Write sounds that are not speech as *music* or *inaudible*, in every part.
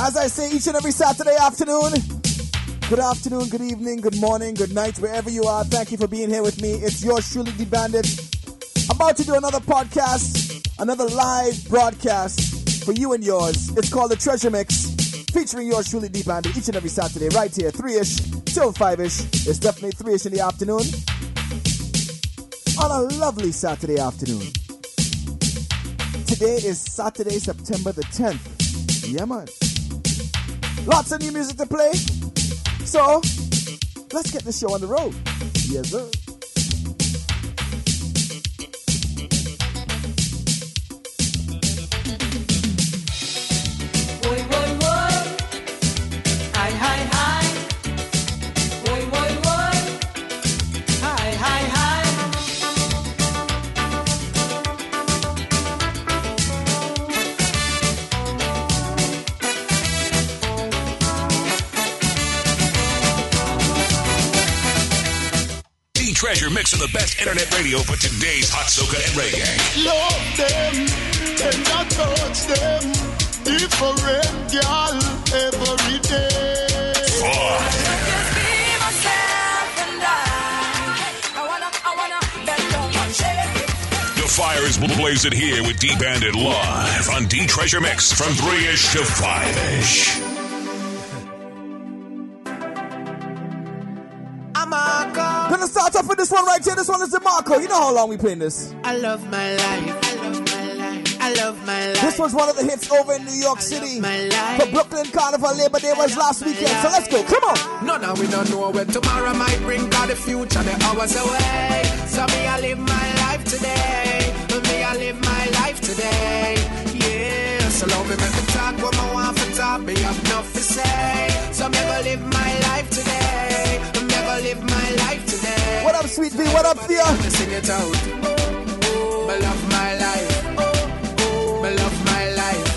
As I say each and every Saturday afternoon, good afternoon, good evening, good morning, good night, wherever you are. Thank you for being here with me. It's yours truly, the Bandit. About to do another podcast, another live broadcast for you and yours. It's called the Treasure Mix, featuring yours truly, the Bandit, each and every Saturday, right here, 3 ish till 5 ish. It's definitely 3 ish in the afternoon. On a lovely Saturday afternoon. Today is Saturday, September the 10th. Yeah, man. Lots of new music to play. So, let's get the show on the road. Yes, sir. Treasure mixing the best internet radio for today's hot soca and reggae. Love them and not touch them. Different girl every day. The fire is blazing here with D Bandit live on D Treasure Mix from 3 ish to 5 ish. Gonna start off with this one right here. This one is Demarco. You know how long we playing this. I love my life. I love my life. I love my life. This was one of the hits over in New York City. For Brooklyn Carnival Labor Day was last weekend. So let's go. Come on. No, now we don't know where tomorrow might bring. Cause the future, the hours away. So me, I live my life today. Me, I live my life today. Yeah. So love me, make me talk what I want to talk. Me have enough to say. So me, I live my life today. Up, Sweet V? What up, Thea? Sing it out. Me love my life. Me love my life.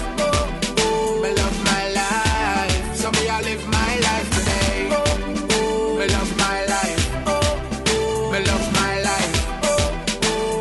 Me love my life. So me I live my life today. Me love my life. Me love my life.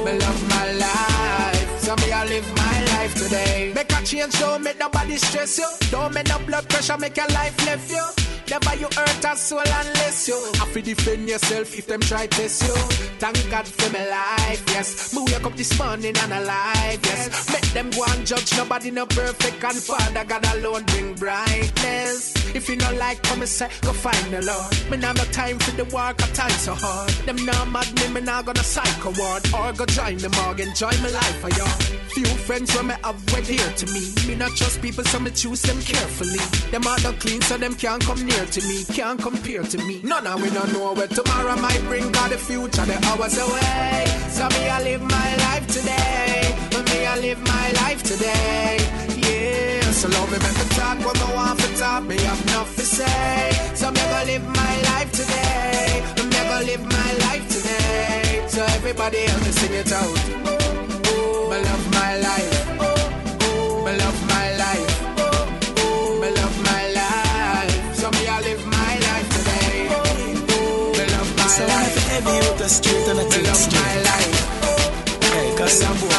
Me love my life. So me I live my life today. Make a change, don't make nobody stress you. Don't make no blood pressure, make your life left you. Never you hurt a soul unless you have to defend yourself if them try test you. Thank God for my life, yes. Me wake up this morning and alive, yes. Make them go and judge nobody no perfect and Father God alone bring brightness. If you not like come and say, go find the Lord. Me now no time for the work, I time so hard. Them now mad me, me now gonna psycho ward or go join the morgue, enjoy my life for y'all. Few friends when me have went here to me. Me not trust people, so me choose them carefully. Them are not clean, so them can't come near to me, can't compare to me. None of we don't know where tomorrow might bring, cause the future, the hours away. So me, I live my life today. Me, I live my life today. Yeah, so love me, make me talk what I want to talk. Me have enough to say. So me, I live my life today. Me, I live my life today. So everybody help me sing it out. Me love my life. So life. if the street and I Me take straight. my life. Hey, cause some boy.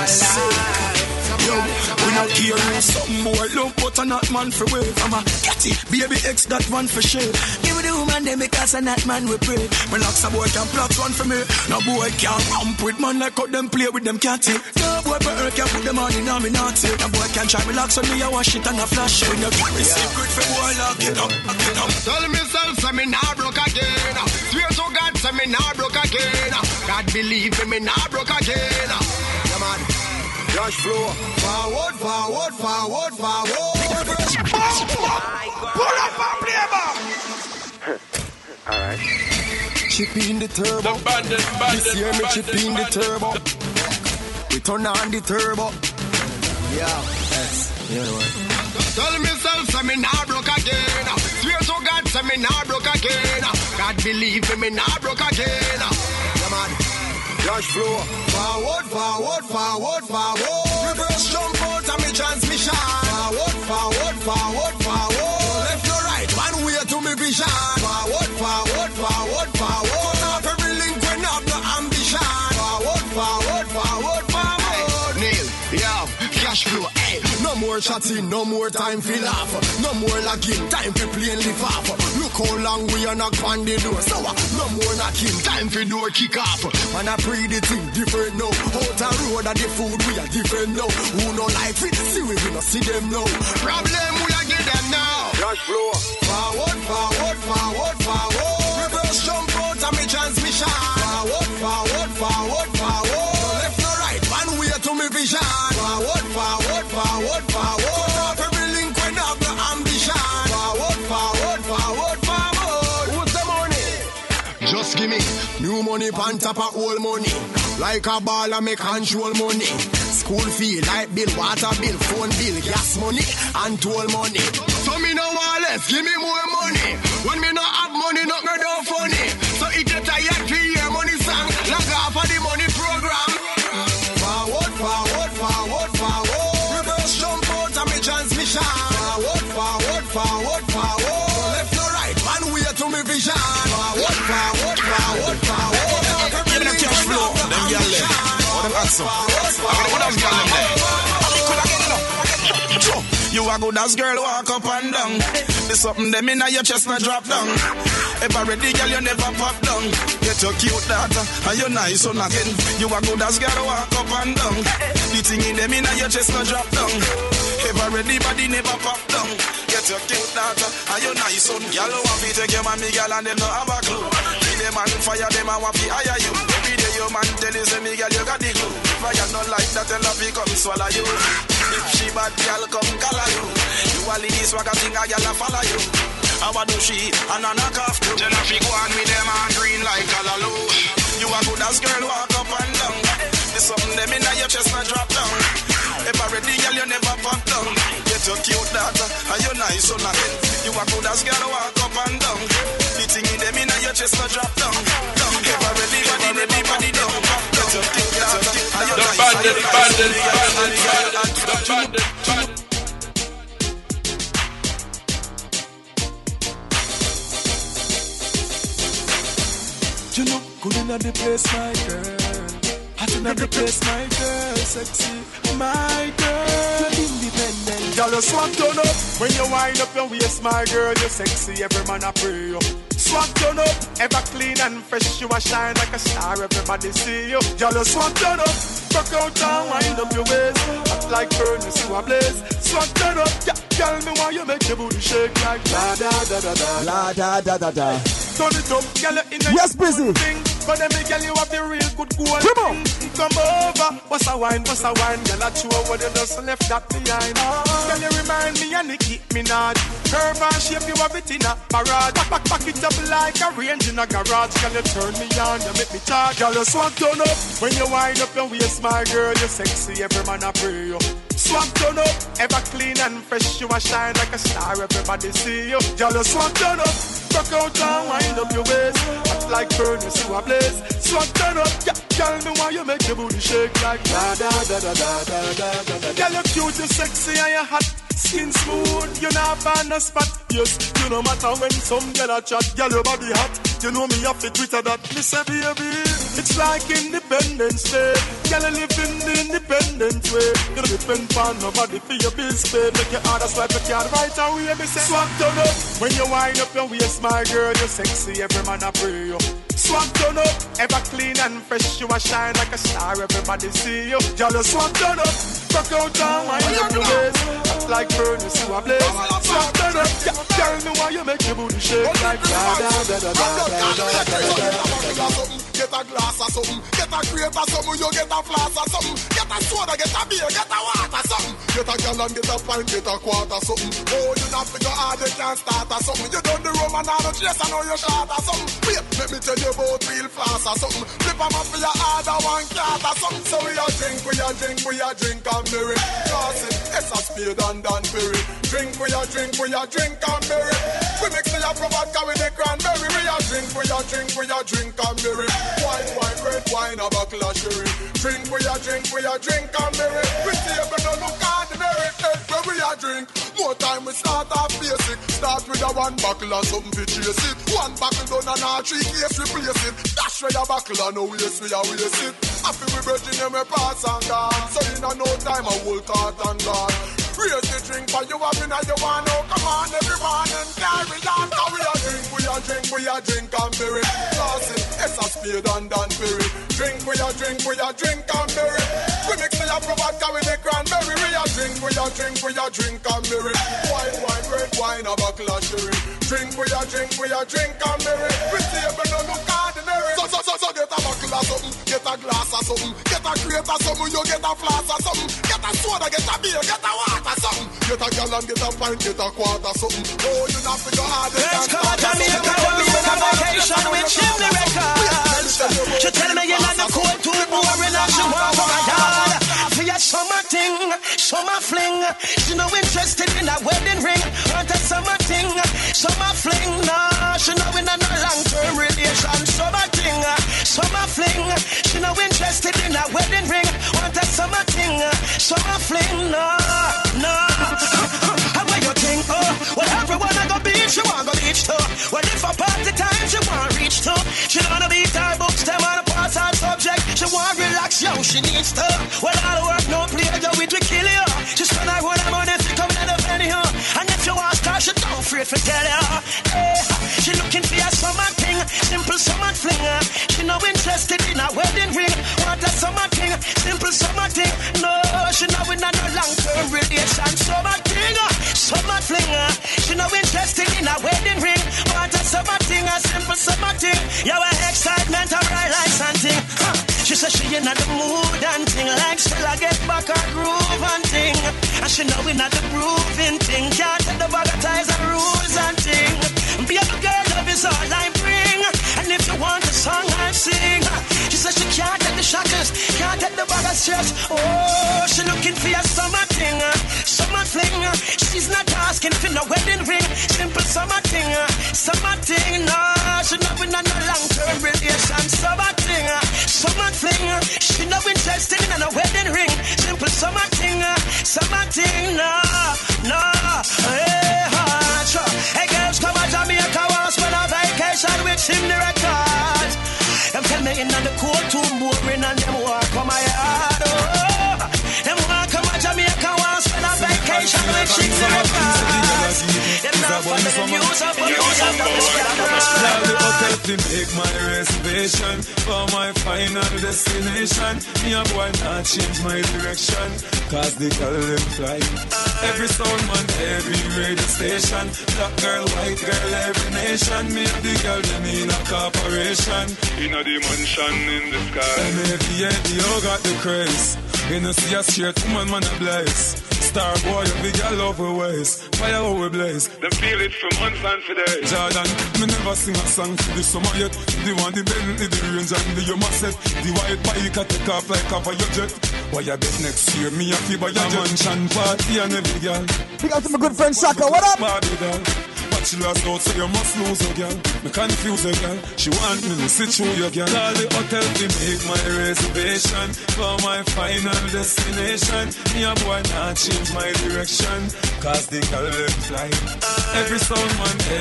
Yo, we not care some boy love, but a not man for wave. I'm a it, baby X that one for sure. Give me the woman them because a not man we pray. When locks a boy can plot one for me. No boy can ramp with man like how them play with them catty. No boy her can put them on in a me naughty. No boy can try me locks on me, I wash it and I flash it. When you carry secret for boy lock it up, lock it up. Tell myself, say me nah broke again. Swear say me nah broke again. God believe me, me nah broke again. Yeah, man. Rush flow. Forward, forward, forward, forward. Pull up and play back. Chip in the turbo. This year me chip in the turbo. We turn on the turbo. Yeah, yes. You know what? Tell myself, say me nah broke again. Swear to God, say me nah broke again. God believe me, me nah broke again. Yeah, man. Rush flow. Forward, forward, forward, forward. Reverse jump out of me transmission. Forward, forward, forward, forward. Left to right, one way to me vision. Forward, forward, forward, forward. Cut off every link when have no ambition. Forward, forward, forward, forward. Neil, yeah, cash flow. More chatting, no more time for laugh. No more lagging, time for plain live off. Look how long we are knock on the door. So uh, no more knocking, time for door kick off. Man, I pray the thing different now. Out the road and the food we are different now. Who no like it, see we, we no see them now. Problem we are get them now. Rush flow. Forward, forward, forward, forward. Reverse jump out of me transmission. Forward, forward, forward, forward. Just give me new money on top of old money. Like a ball, I make control money. School fee, light bill, water bill, phone bill, gas money, and toll money. So me no want less, give me more money. When me no have money, not me do funny. Handsome. I them gyal them. And. You a good as girl walk up and down. There's something them inna your chest na drop down. Ever ready, girl, you never pop down. Get your cute daughter and you nice son again. You a good as girl walk up and down. The thing in them inna your chest na drop down. If Ever ready, body never pop down. Get your cute daughter and you nice son. Girl, want to take your mommy, girl, and them no have a clue. See them on fire, them a want to hire you. Your man tell you say me, girl, you got the glue. If I not like that, tell her fi come swallow you. If she bad, girl, come color you. You a lady swag a thing, a girl a follow you. I what do she and a knock off too. Tell her fi go on with them and green like Callaloo. You a good as girl, walk up and down. There's something them inna your chest na drop down. If I ready, girl, you never pop down. Get your cute daughter and you nice son again. You a good as girl, walk up and down. The thing in them inna your chest na drop down. down. If I ready, body ready, body down. Get your cute daughter and you The nice. bandit, you nice, bandit, you bandit, the you bandit, bandit. You look good in the place, my girl. In the place, my girl. Sexy, my girl. Independent. Girl, you swag turn up. When you wind up your waist, my girl, you sexy. Every man I pray you. Swag turn up. Ever clean and fresh, you a shine like a star. Everybody see you. Girl, you swag turn up. Rock out and wind up your waist. Act like furnace, you a blaze. Swag turn up. Yeah, girl, me why you make your booty shake like da da da da da. La da da da da. Turn it up, girl, you in a Yes, busy. thing. But them me girl, you have the real good Come on. Come over, what's a wine, what's a wine, girl, I chew what you just left that behind. Girl, you remind me of Nicki Minaj. Curve and shape, you have it in a parade. Back, back, back it up like a range in a garage. Girl, you turn me on, you make me charge. Girl, you swag turn up when you wind up your waist, my girl, you sexy. Every man I pray you. Swag turn up, ever clean and fresh, you a shine like a star. Everybody see you. Girl, you swag turn up. Rock out and wind up your waist. Act like furnace, you a blaze. Swag turn up, yeah. Girl, me why you make your booty shake like da da da da da da da da da. Girl, you cute, you sexy, and you hot. Skin smooth, you not find a spot. Yes, you no matter when some girl a chat. Girl, your body hot. You know me have to Twitter that. Me say, baby, it's like Independence Day. Girl, you live in the independent way. You depend on nobody for your bills pay. Make your order swipe your card right away. Me say, swag turn up when you wind up your waist, my girl. you're sexy, every man I pray you. Swag turn up, ever clean and fresh. You a shine like a star. Everybody see you. Girl, you swag turn up. Rock out and wind up your waist. Act like furnace, you a blaze. Swag turn up, yeah. Tell me why you make your booty shake like da da da da da da da da da. Get a glass or something, get a grape or something, you get a flask or something, get a soda, get a beer, get a water something, get a gallon, get a pint, get a quarter something. Oh, you not figure hard, you can't start or something. You done the rum and all the chase, I know you short or something. Wait, let me tell you about real fast or something. Flip 'em up for your order, one cart or something. So we a drink, we a drink, we a drink and berry. Cause it, it's a spade and Danbury. Drink, we a drink, we a drink and berry. We mix the apple vodka with the cranberry. We a drink, we a drink, we a drink and berry. White wine, red wine, a buckle of sherry. Drink, we a drink, we a drink and berry. We table look ordinary. Hey, where we a drink, More time we start off basic. Start with a one buckle and something to chase it. One buckle done and our three case replace it. Dash where your buckle and no waste we are waste it. Happy we virgin them we pass and gone. So in a no time a whole cart and gone. The drink for you up in you want oh come on everyone and carry on. Cause we a drink, we a drink, we a drink and berry. Classy, it's a spade and Dan Perry. Drink, we a drink, we a drink and berry. We mix the apple vodka with the cranberry. We a drink, we a drink, we a drink and berry. White wine, red wine, a buckle of sherry. Drink, we a drink, we a drink and berry. We table no look ordinary. So, so, so, so get a buckle of something, get a glass of something, get a crate of something, you get a flask of something, get a soda, get a beer, get a water something, get a gallon, get a pint, get a quarter something. Oh, you not to go hard. Let's go to Jamaica, we on vacation with Chimney Records. She tell me you're not the cold, too boring, and she want for my yard. For your summer thing, summer fling. She no interested in a wedding ring. Want a summer thing, summer fling. No, she no in a long-term relation. Summer thing, summer fling. She no interested in a wedding ring. Want a summer thing, summer fling. No, no. How about you think? Oh, uh? well, everyone I go beach, she want go beach uh. too. Well, if a party time, she want reach too. She don't wanna beat her books, them on a her subject. She want relax, yo, she needs to. Well, all the work, wedding ring. Want a summer thing, simple summer thing. No, she no in a no long-term relation. Summer thing, uh, summer fling. Uh, she no interested in a wedding ring. Want a summer thing, a simple summer thing. You have excitement, a bright lights and thing. Huh. She said she in the mood and thing like still I get back her groove and thing. And she know we not the grooving thing. Can't take the bagatize and rules and thing. Be a girl, love is all I bring. And if you want a song, I sing. She can't take the bag of stress. Oh, she looking for a summer thing, summer fling. She's not asking for no wedding ring. Simple summer thing, summer thing. No, she not in a no long-term relation. Summer thing, summer thing. She no interested in a wedding ring. Simple summer thing, summer thing. No. To make my reservation for my final destination. Me a boy not change my direction, cause the girl them fly. Every sound man, every radio station. Black girl, white girl, every nation. Me and the girl them in a corporation. In a dimension in the sky. MAVA, got the craze. You know see a straight woman, man a blaze. Star boy, the big girl love we ways. Fire how we blaze. Them feel it for months and for days. Jordan, me never sing a song for the summer yet. The one, the Bentley, the range and the Yuma set. The white bike a take off like cover your jet. Why you bet next year? Me a feel by your mansion party and every girl. Big up to my good friend Shaka. What up? Barbie doll. But she lost out, so you must lose a girl. Me confuse a girl. She want me to sit through your girl. Call the hotel to make my reservation for my final destination. Me a boy not change my direction, cause the girl them fly. Every sound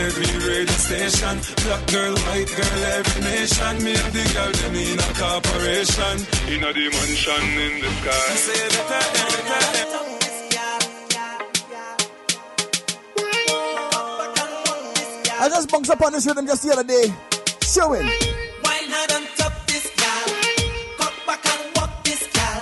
every radio station. Black girl, white girl, every nation. Me and the girl them in a corporation. In a dimension in the sky. Say better, better, better. I just bunked up on this rhythm just the other day. Showing. Wine hard on top this gal. Come back and walk this gal.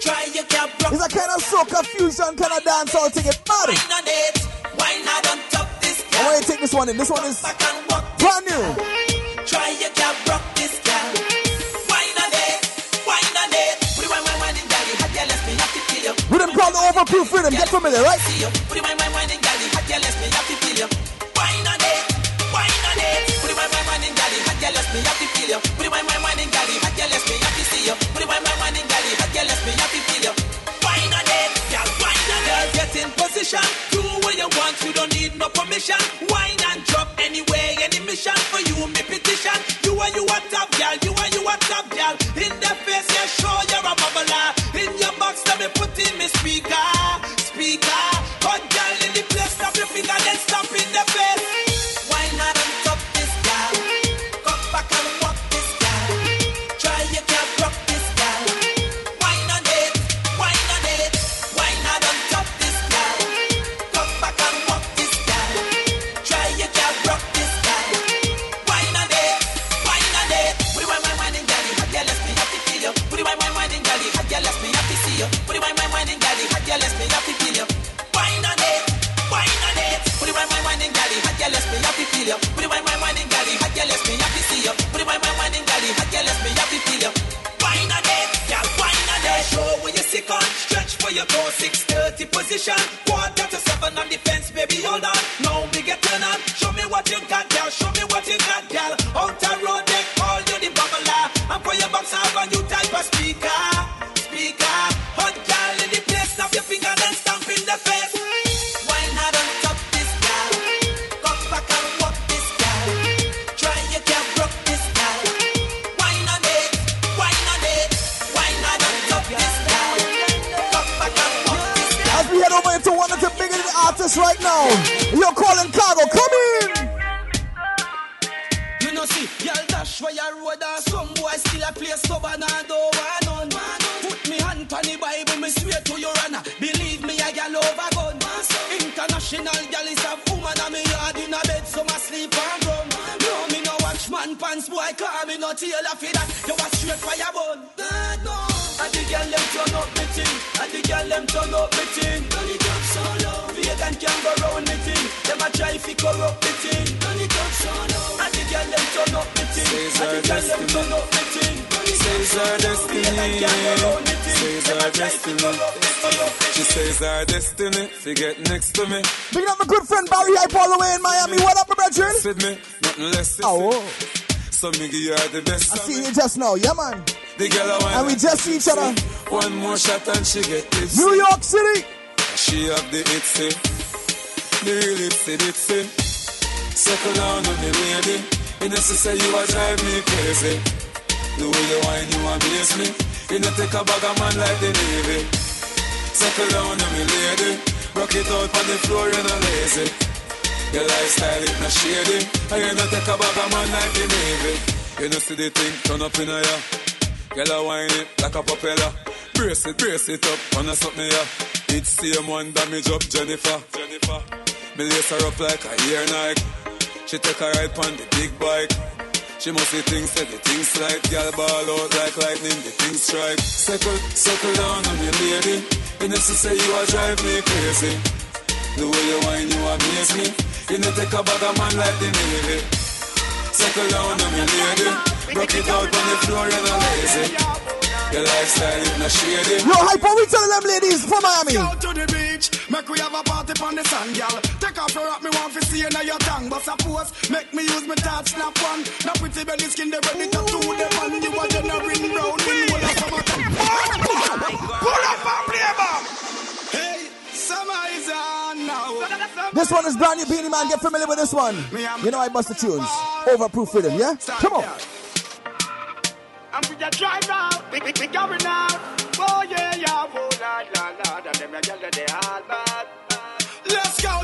Try your gal rock. It's a kind of soca fusion kind of dance all thing. It's body. Wine on it. Wine hard on top this I want you to take this one in. This one is Back and walk. brand new. Try your gal rock this gal. It. It. It gal. Rhythm called the Overproof Rhythm. Get familiar, right? Left me to kill you. Put it wine wine in gal. You had your left me to see you. Put it wine wine in gal. You had your left me to kill you. Wine on it. Gal, wine on it. Get in position. Do what you want. You don't need no permission. Wine and drop anyway. Any mission for you, me petition. You are you a top gal. You So me give you the best. I see you just now. Yeah, man. The girl I want. And we just see each other. One more shot and she get this. New York City. She have the itsy. The real itsy bitsy. Circle down on the lady. You know, say you a drive me crazy. The way you whine, you amaze me. You know, take a bag of man like the Navy. Circle down on me lady. Rock it out on the floor, you know, lazy. Your lifestyle is not shady. And you know, take a bag of man like the Navy. You know, see the thing turn up in a ya. Girl, I whine it like a propeller. Brace it, brace it up, on a something ya. It's same one damage up Jennifer. Jennifer. Me lace her up like a ear Nike. She take a ride on the big bike. She must see things, say the things like Girl ball out like lightning, the things strike Circle, circle down on me lady You know she say you a drive me crazy The way you whine, you amaze me You know take a bag of man like the Navy down on me lady Rock it out on the floor, you're not lazy Your lifestyle is not shady Yo, Hype, we telling them ladies from Miami? Go to the beach, make we have a party on the sand, girl. Take off your rock, me want to see you now your tongue. But suppose, make me use my touch, snap one. Now pretty belly skin, they ready to do the man. You are generating brown in all of summer time. Pull up and play back. Hey, This one is brand new, Beenie Man. Get familiar with this one. You know I bust the tunes. Overproof rhythm, yeah? Come on. Drive out, we, out. Oh yeah, yeah, oh la la la.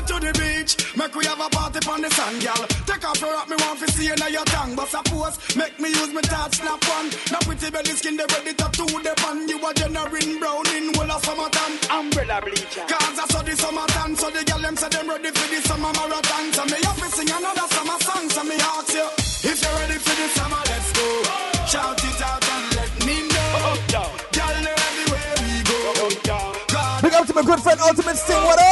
Let's go to the beach, make we have a party on the sand, girl. Take off your rock, me want to see you now your tongue. But suppose, make me use my touch, snap one. Now pretty belly skin, they ready to do the pan. You are generating brown in whole of summertime. Umbrella bleacher. Cause I saw the summertime, so the girl them say them ready for the summer marathon. So me have to sing another summer song, so me ask you. If you're ready for the summer, let's go. Shout it out and let me know. Girl, everywhere we go. God, Big up to my good friend Ultimate Sting. What up?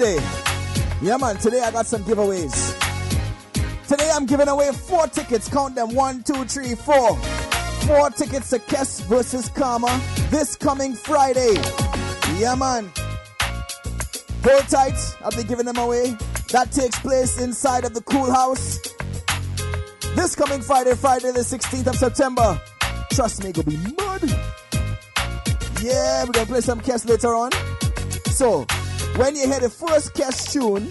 Today. Yeah, man, today I got some giveaways. Today I'm giving away four tickets. Count them one, two, three, four. Four tickets to Kes versus Karma this coming Friday. Yeah, man. Hold tight. I'll be giving them away. That takes place inside of the Kool Haus. This coming Friday, Friday the 16th of September. Trust me, it'll be mud. Yeah, we're gonna play some Kes later on. So, when you hear the first Kes tune,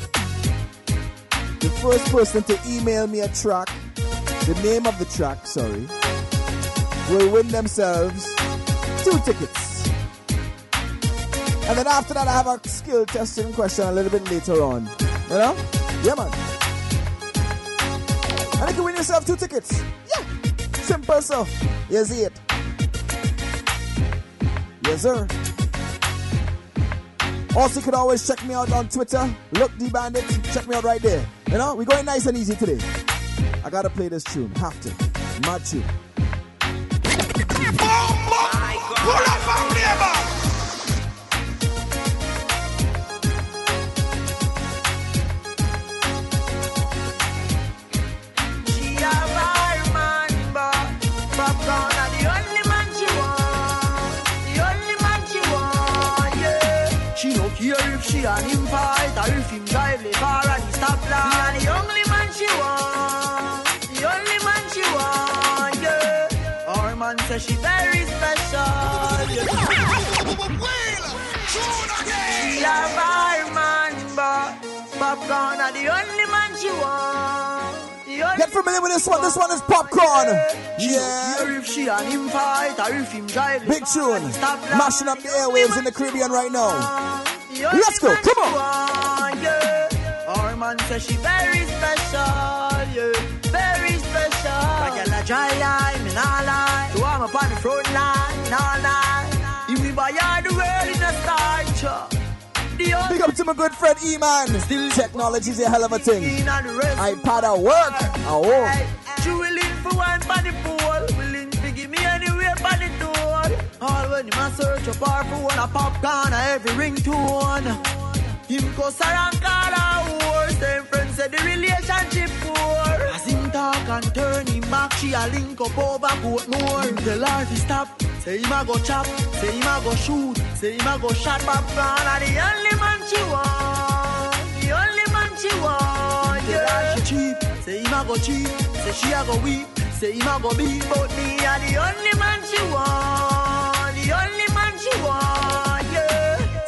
the first person to email me a track, the name of the track, sorry, will win themselves two tickets. And then after that, I have a skill testing question a little bit later on. You know? Yeah, man. And you can win yourself two tickets. Yeah. Simple stuff. You see it. Yes, sir. Also, you can always check me out on Twitter. Look the bandit. Check me out right there. You know, we're going nice and easy today. I gotta play this tune. Have to. Mad tune. Pull up care if she and him fight or if him drive the car and he stop line. The only man she want. The only man she want, yeah. Our man says she very special. Yeah. She a fireman, but popcorn are the only man she want. Get familiar with this one. This one is popcorn. Yeah. if she and him fight or if him Big tune. Mashing up the airwaves in the Caribbean right now. Let's go. Come on. yeah. Our man says she very special, yeah. Very special. Girl a dry line, me nah lie. So I'm up on the front line, all night. If we buy all the world in a star, Big up to my good friend E-Man. Still technology's a hell of a thing. iPad at work. Oh. She willing All when him a search up her for one a popcorn a every ringtone. Him go around call her whore, same friends say the relationship poor. As him talk and turn him back, she a link up over boat more. Him tell her to stop, say him a go chop, say him a go shoot, say him a go shot popcorn. And the only man she want, the only man she want. Tell her she cheap, say him a go cheap, say she a go weep, say him a go beat, but me a the only man she want,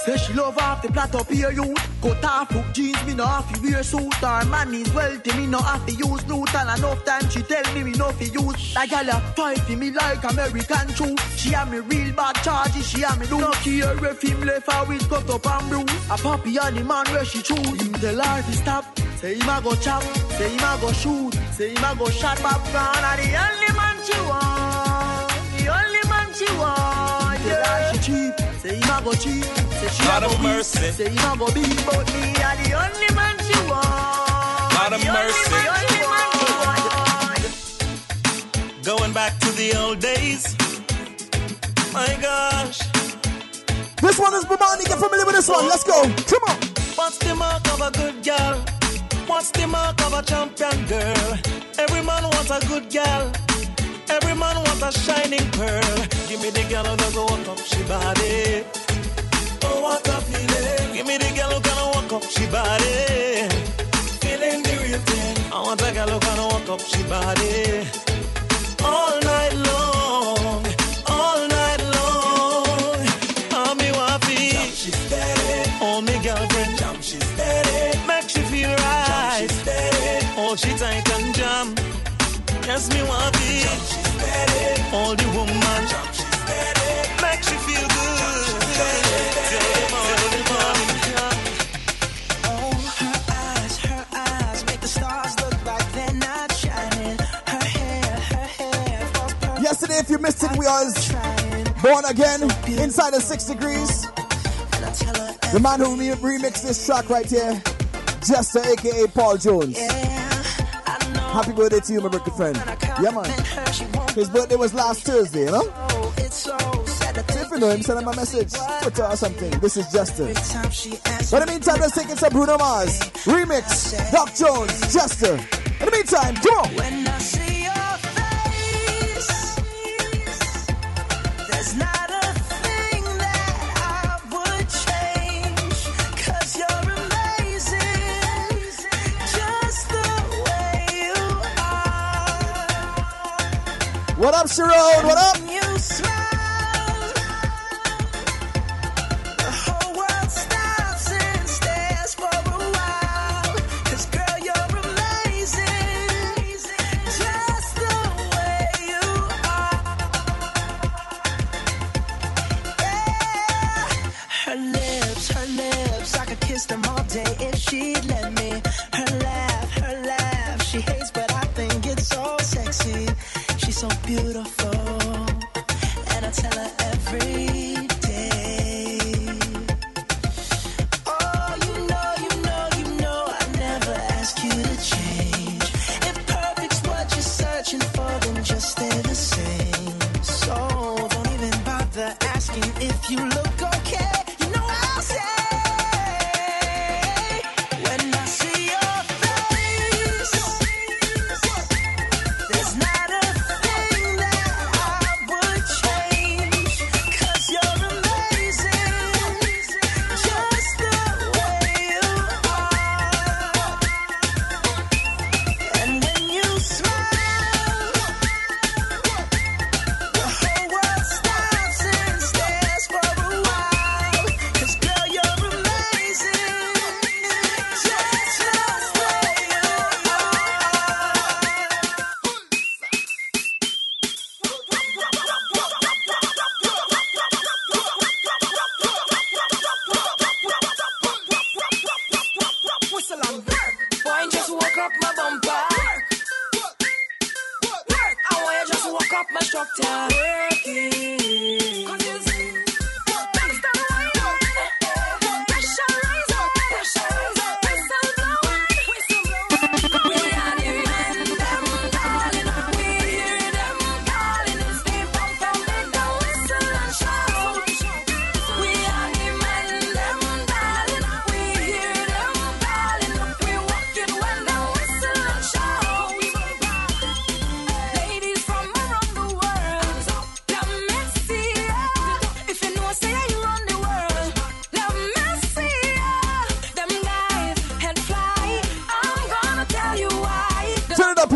Say she love off the plot up here youth Cut off hook jeans, me no have to wear suit. Her man is wealthy, me no have to use loot. And enough time she tell me me no fi use. That gal a fight for me like American true She have me real bad charges, she have me do No care if him left her with cut up and bruise. A puppy and the man where she choose. Him tell life to stop, say him a go chop. Say him a go shoot, say him a go shot popcorn And the only man she want. The only man she want, yeah she cheap, say him a go cheap Say she Lord a go mercy. beat, say him a go beat But me a the only man she want Lord of The only mercy. man, the only man she want Going back to the old days. My gosh. This one is Bumani. Get familiar with this one. Let's go. Come on. What's the mark of a good girl? What's the mark of a champion girl? Every man wants a good girl. Every man wants a shining pearl. The girl who doesn't walk up she body. Oh, what a feeling. Give me the girl who gonna walk up she body. Feeling the real thing. I want a girl who gonna walk up she body. All night long. All night long. I'm me waffy. Jump, she's steady. Oh, me girlfriend. Jump, she's steady. Make she feel right. Jump, she's steady. Hold she tight and jam. Yes, me waffy. Jump, she's steady. Hold the woman. Jump, Yesterday, if you missed it, we was born again inside of six degrees. The man who re- remixed this track right here, Jester, aka Paul Jones. Happy birthday to you, my birthday friend. Yeah, man. His birthday was last Thursday, you know? If you know him, send him a message, Twitter or something. This is Jester. But in the meantime, let's take it to Bruno Mars. Remix, Doc Jones, Jester. In the meantime, come on. What up, Sharon? What up? need, let me.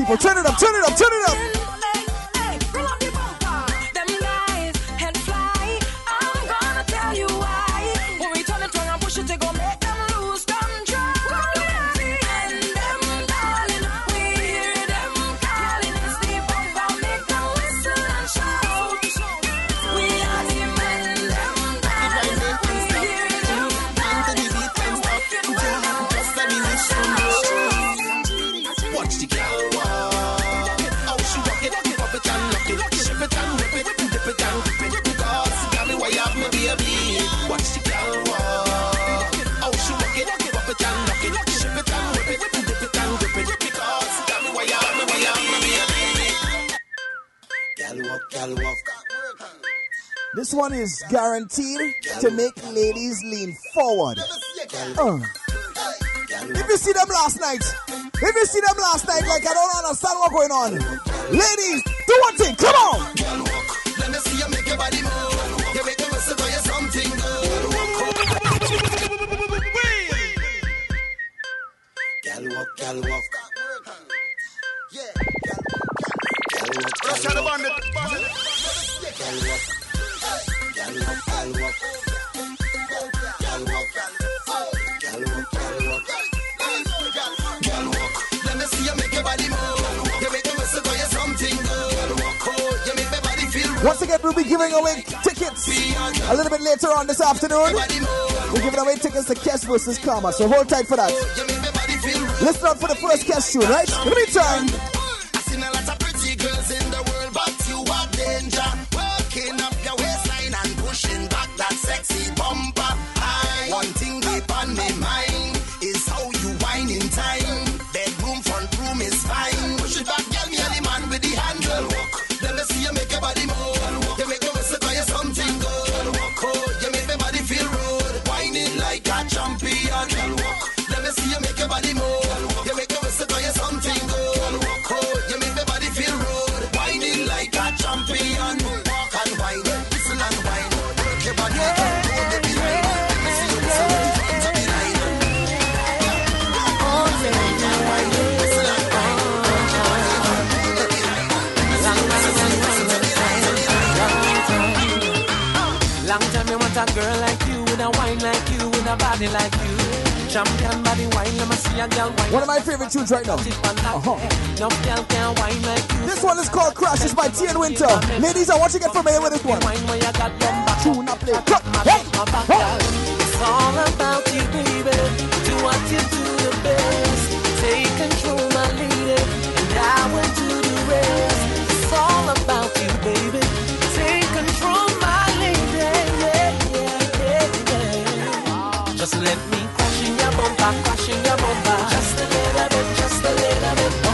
people. Turn it up, turn it up, turn it up. guaranteed to make ladies lean forward. Uh. If you see them last night, if you see them last night, like I don't understand what's going on, ladies, do one thing, come on. this afternoon. We're giving away tickets to Kes versus Karma, so hold tight for that. Listen up for the first Kes tune, right? Let me turn. One of my favorite tunes right now. Uh-huh. This one is called Crashes by T Winter. Ladies, I want you to get familiar with this one. Tune up, play. Hey! It's all about you, baby. Do what you do the best. Take control, my lady, and I will do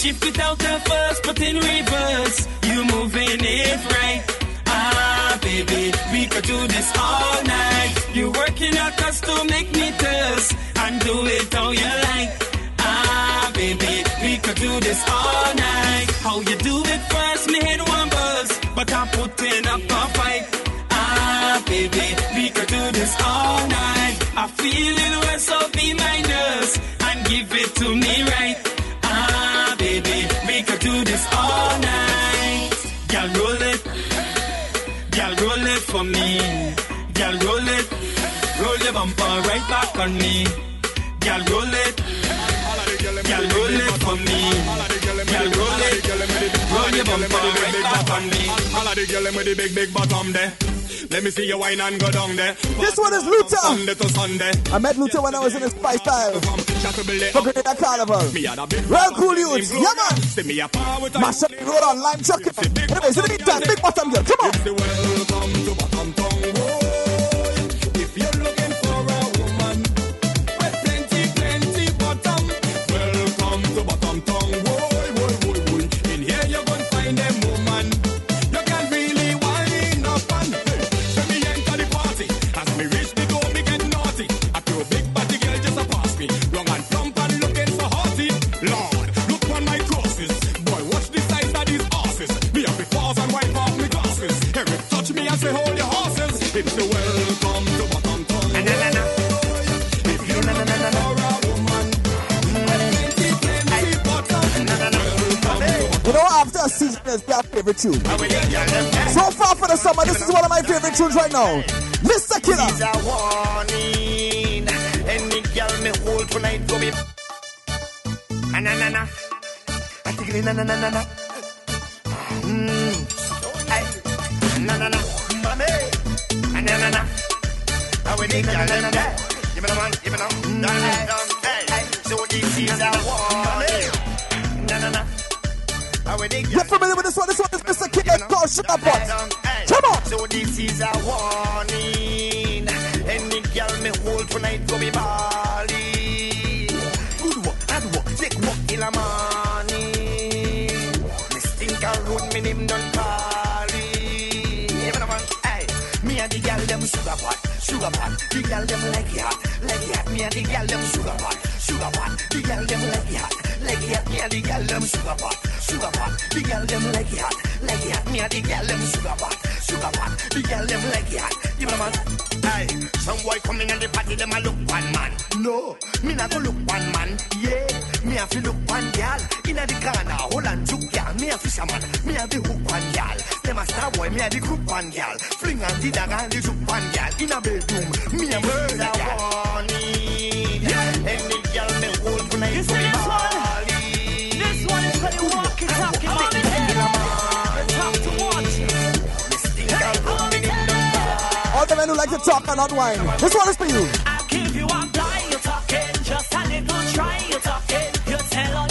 Shift it out the first, but in reverse, you moving it right. Ah, baby, we could do this all night. You working out cause to make me thirst and do it how you like. Ah, baby, we could do this all night. How you do it first, me head one buzz, but I'm putting up a fight. Ah, baby, we could do this all night. I feel it when so be my nurse and give it on me. Girl, roll it. Girl, roll it for me. Girl, roll it. Roll your bumper right back on me. All of the girl them with the big, big bottom there. Let me see you wine and go down there. This one is Luther. Sunday to Sunday. I met Luther when I was in his Spice Style. For Grenada Carnival. Real cool youths. Yeah, man. Mash up the road on lime chucking. Anyways, in the meantime, big bottom girl. Come on. Horses. It's the welcome to bottom tongue. Na, na, na. If you're looking for a woman, plenty, plenty bottom. You know, after a season, it's their favorite tune. So far for the summer, this is one of my favorite tunes right now. Mr. This is Killer. a warning. Any girl me hold tonight go be. Na na na. I think it na na na na na. Mm. Na na na. Ah, we girl them there. Give me the man, give me the man. Hey. So this is a warning. Na na na. You're familiar with this one? This one is Mr. Killa called Sugar Pot. Come on. So this is a warning. Any girl me hold tonight go be bally. Good work, hard work, take work till a morning. Me stink a me name done sugar pot, sugar pot. The girl them leggy hot, leggy hot. Me and the girl them sugar pot, sugar pot. The girl them leggy hot, leggy hot. Me and the girl them sugar pot, sugar pot. The girl them leggy hot, leggy hot. Me and the girl them sugar pot, sugar pot. The girl them leggy hot. Even a man, hey, some boy coming and the party them a look one man. No, me not go look one man. Yeah, me have to look one girl. Inna the corner, hold on juke girl. Me a fisherman, me a the hook one girl. Them a star boy, me a the group one girl. Fling and the dagger and the juke one girl. Inna bedroom, me a murder warning. Any girl me hold tonight. You like to talk and not whine. This one is for you. I'll give you blind, you're talking, just a little try, you're talking. You tell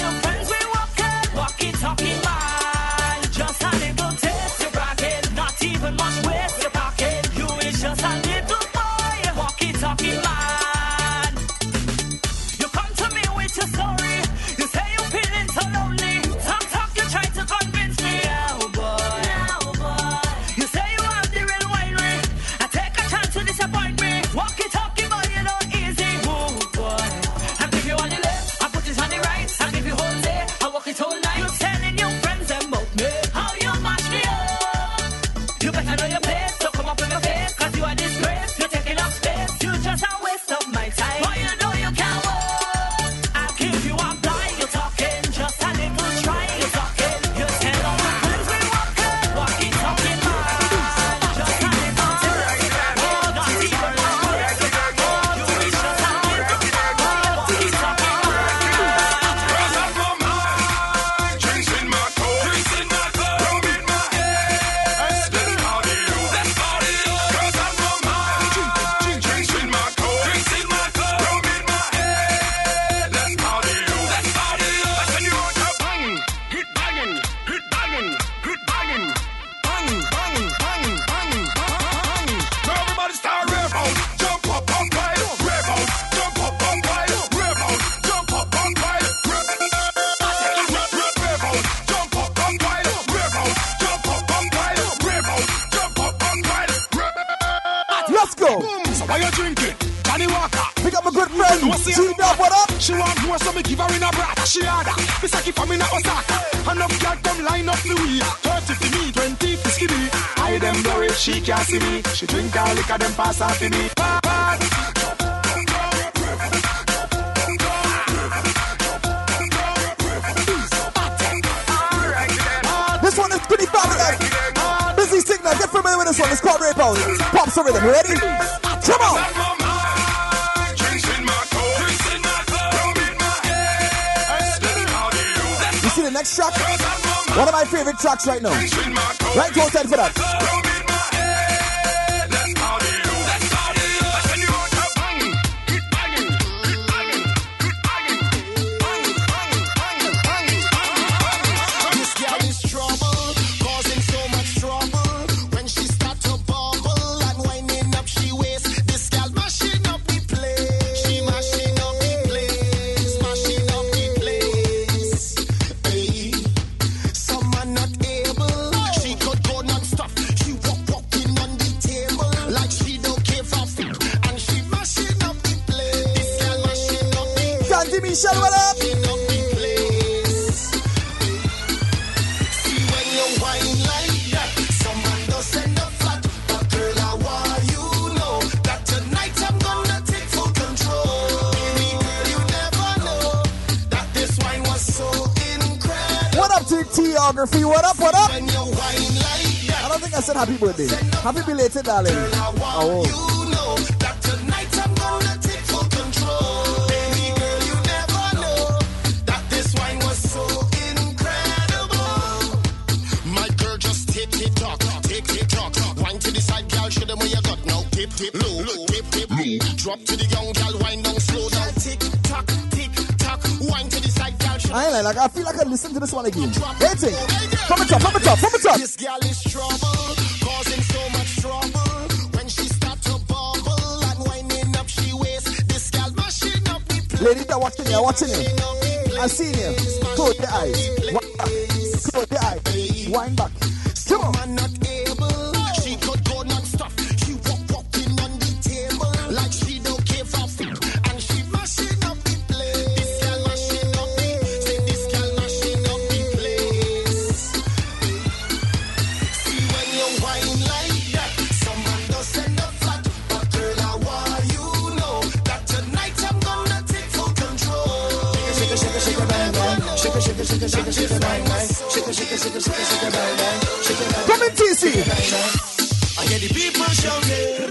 Is pretty fast. Busy Signal. Get familiar with this one. It's called Rape Out. Pops the rhythm. Ready? Come on. You see the next track? One of my favorite tracks right now. Right, go outside for that. Happy belated, darling. Oh. you know that tonight I'm gonna take full control. Baby girl, you never know that this wine was so incredible. My girl just tip tip talk, tip tip talk. Wine to the side, girl, show them where you got now. Tip tip low, low, tip tip low. Drop to the young girl, wine down slow now. Tick tock, tick tock. Wine to the side, girl. I like, I feel like I listen to this one again. Waiting. From Ladies that watching you, watching you. I seen you. Close the eyes. Close your eyes. Wind back. Come on. Come in, TC. I hear the people shouting,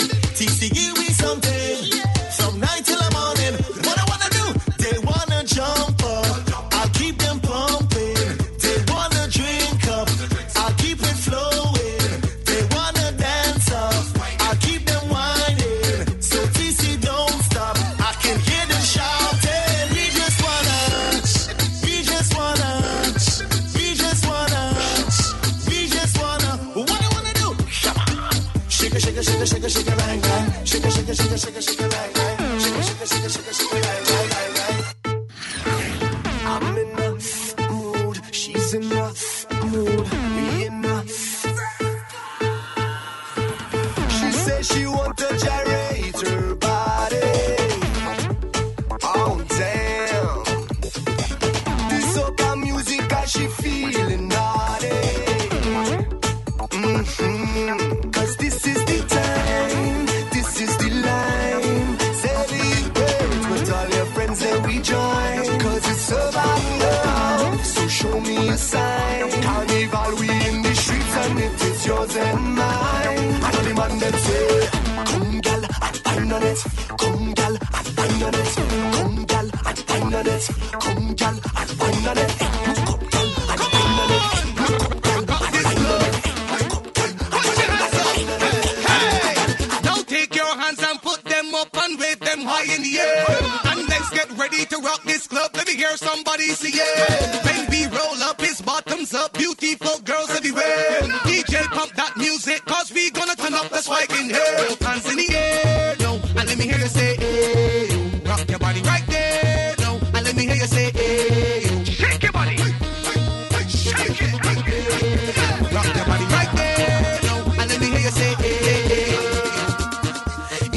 and mine. I know the man say, come gal, and wine on it. Come gal, wine on it. Come wine on it. Come wine on it. Wine on it. On it. Now take your hands and put them up and wave them high in the air. And let's get ready to rock this club. Let me hear somebody say yeah. in here, both hands in the air, no, and let me hear you say, hey, yo. rock your body right there, no, and let me hear you say, hey, yo. shake your body, hey, hey, shake it, hey, rock your body right there, no, and let me hear you say, hey.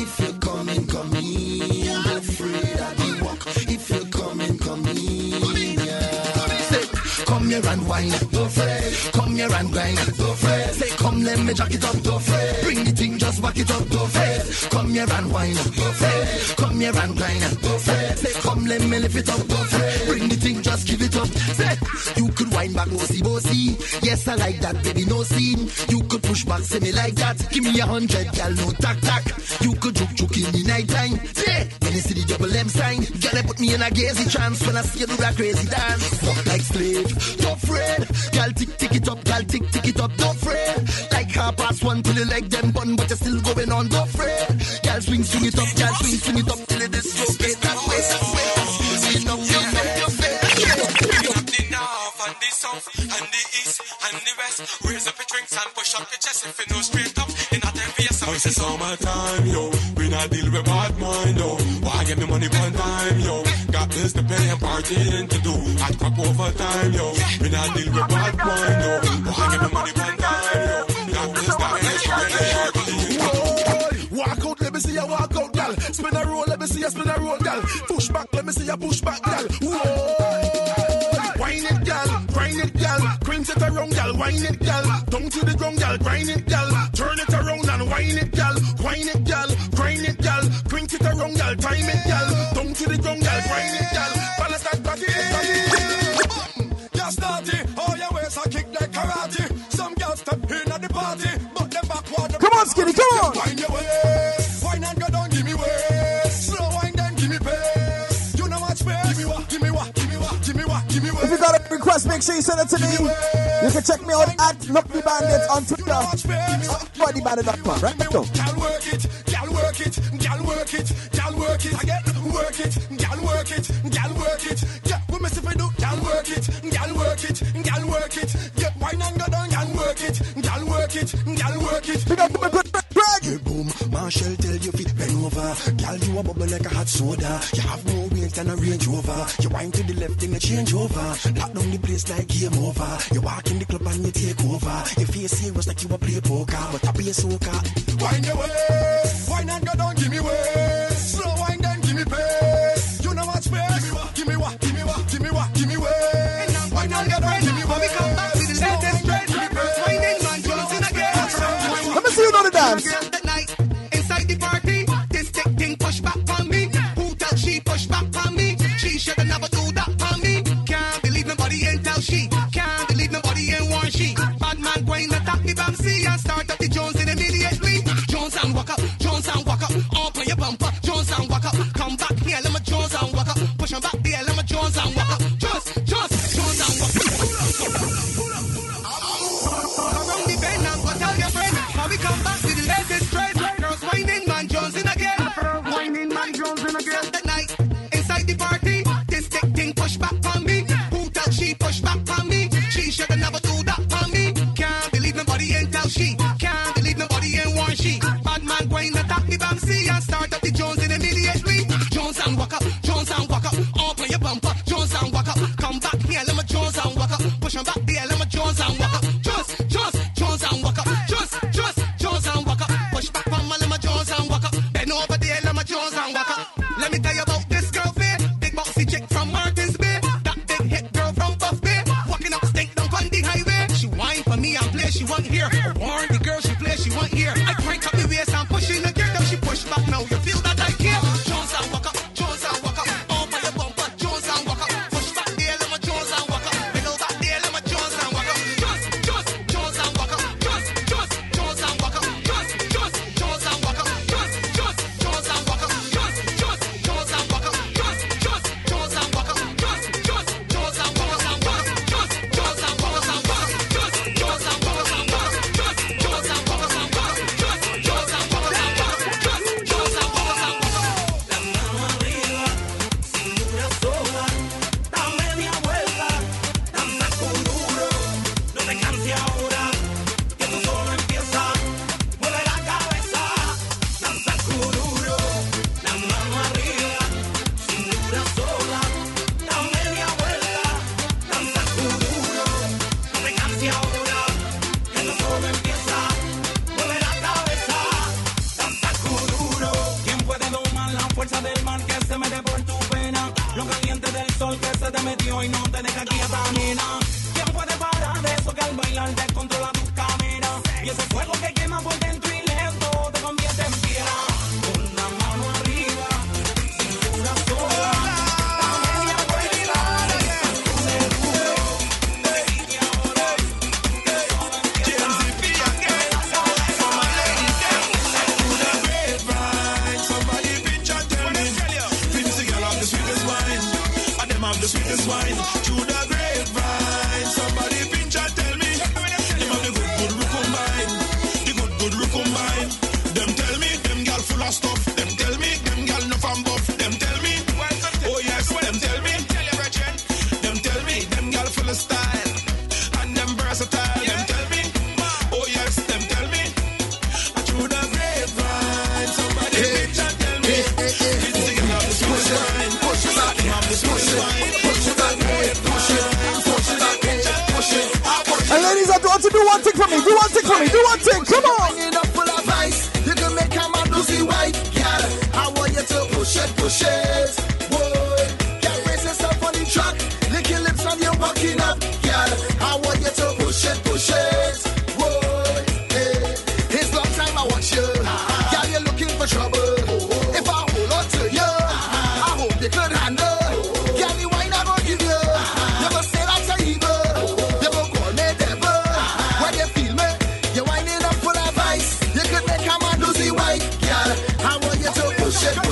If you're coming, come in, I'm afraid I be walk. If you're coming, come in, yeah. Come here and wine, Don't fret, Come here and Don't fret. Say, come, let me jack it up, Don't fret. Bring it in just back it up. Don't fret. Come here and wine. Don't fret. Come here and grind. Don't fret. Say come let me lift it up. Fret. Bring the thing just give it up. Say you could wine back bossy bossy. Yes I like that baby no scene. You could push back say me like that. Give me a hundred gal no tack tack. You could juke juke in the night time. Say when you see the double M sign, girl they put me in a gazy trance when I see you do that crazy dance. Fuck like slave, don't fret. Girl tick tick it up, girl tick tick it up, don't fret. Like half past one till you like them bun, but you're still going on, don't fret. Girl swing swing it up, girl swing swing it up till it dislocate that way, that way. Swing up, swing up your face. the north and the south and the east and the west. Raise up your drinks and push up your chest if you know straight up in a ten face. I say summertime, yo. We not deal with bad mind, yo. Why get me money one time, yo? Got this to pay and partying to do. I crop over time, yo. We not deal with bad mind, yo. Why get me money one time, Walk out, let me see you walk out, gal. Spin a roll, let me see you spin a roll, gal. Push back, let me see you push back, gal. Wine it, gal. Grind it, gal. Cringe it around, gal. Wine it, gal. Down to the ground, gal. Grind it, gal. Turn it around and wine it, gal. Wine it, gal. Grind it, gal. Cringe it around, gal. Time it, gal. Down to the ground, gal. Grind it, gal. On, Skinny, come on. Wine your waist, wine and go down, give me waist. Slow wine, then give me pace. You know what space? Give me what, give me what, give me what, give me what, give me what. If you got a request, make sure you send it to me. You can check me out at Look the Bandits on Twitter. BodyBandit.com, right? Go. Gal work it, gal work it, gal work it, gal work it again. Work it, gal work it, gal work it. Yeah, miss if we do. Gal work it, gal work it, gal work it. Yeah, wine and go down, gal work it, gal work it, gal work it. Big up my good Greg. Boom, Marshall tell you fit bend over. Gal, you a bubble like a hot soda. You have more weight than a Range Rover. You wind to the left, then you change over. Lock down the place like game over. You walk in the club and you take over. Your face serious like you a play poker, but I play soca. Wind your waist, wine and go down, give me waist. Slow wine, then give me pace.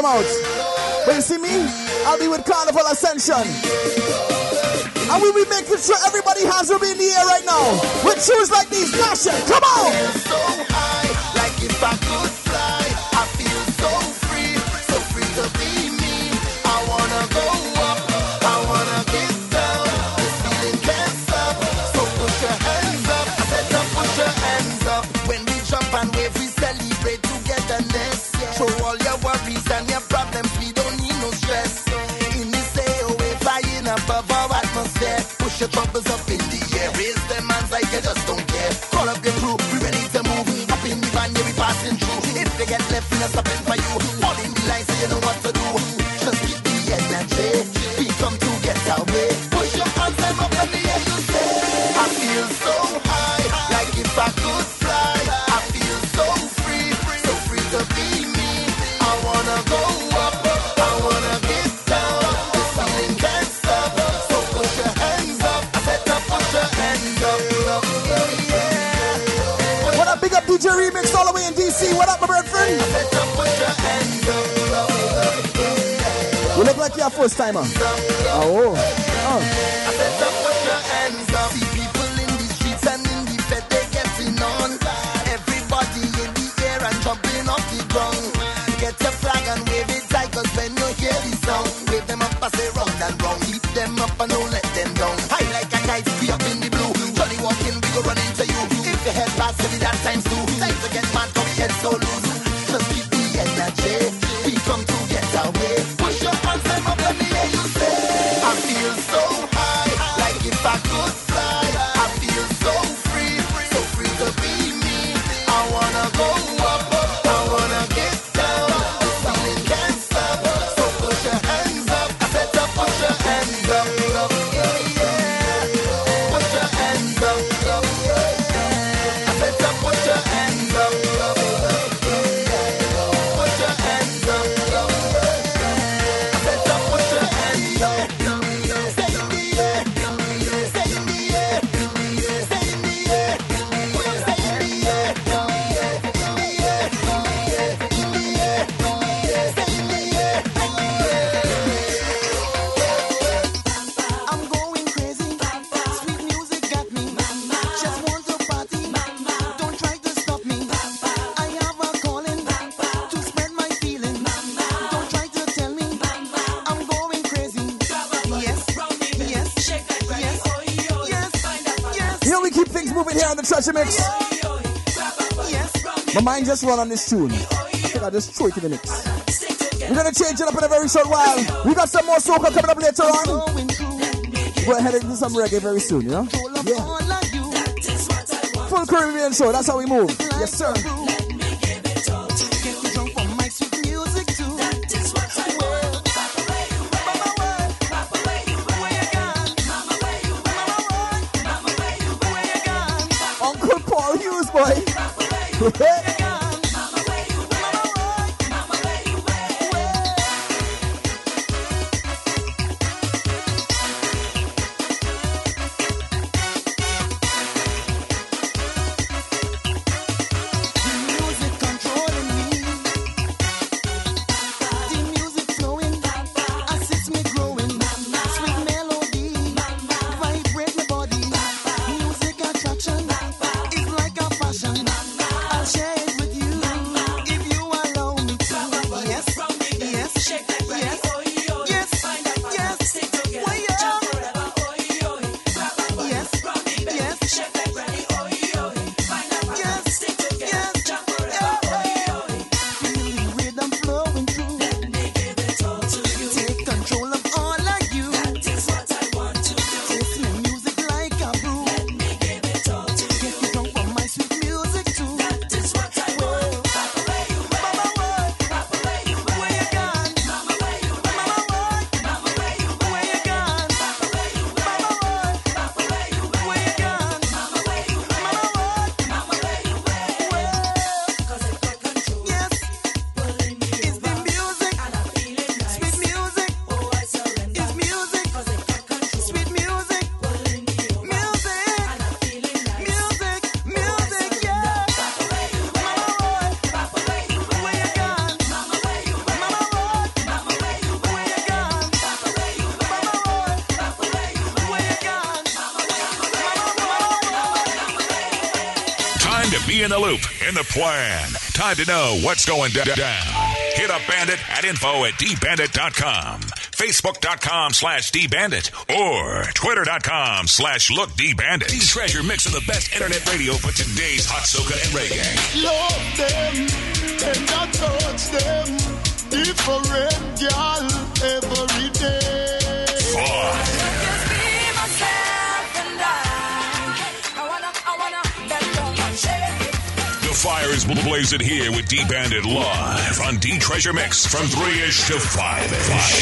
them out. But you see me? I'll be with Carnival Ascension. And we'll be making sure everybody has to be in the air right now. With shoes like these, passion. Come on! My mind just run on this tune. I just throw it to the mix. We're gonna change it up in a very short while. We got some more soca coming up later on. Go ahead and do some reggae very soon, you know? Yeah. Full Caribbean show, that's how we move. Yes, sir. Uncle Paul Hughes, boy. *laughs* in. Time to know what's going da- down. Hit up Bandit at info at dbandit.com, facebook.com slash dbandit, or twitter.com slash look dbandit. The treasure mix of the best internet radio for today's hot soca and reggae. Love them and I touch them. Different girl every day. Fire is blazing here with D Bandit live on D Treasure Mix from 3 ish to 5 ish.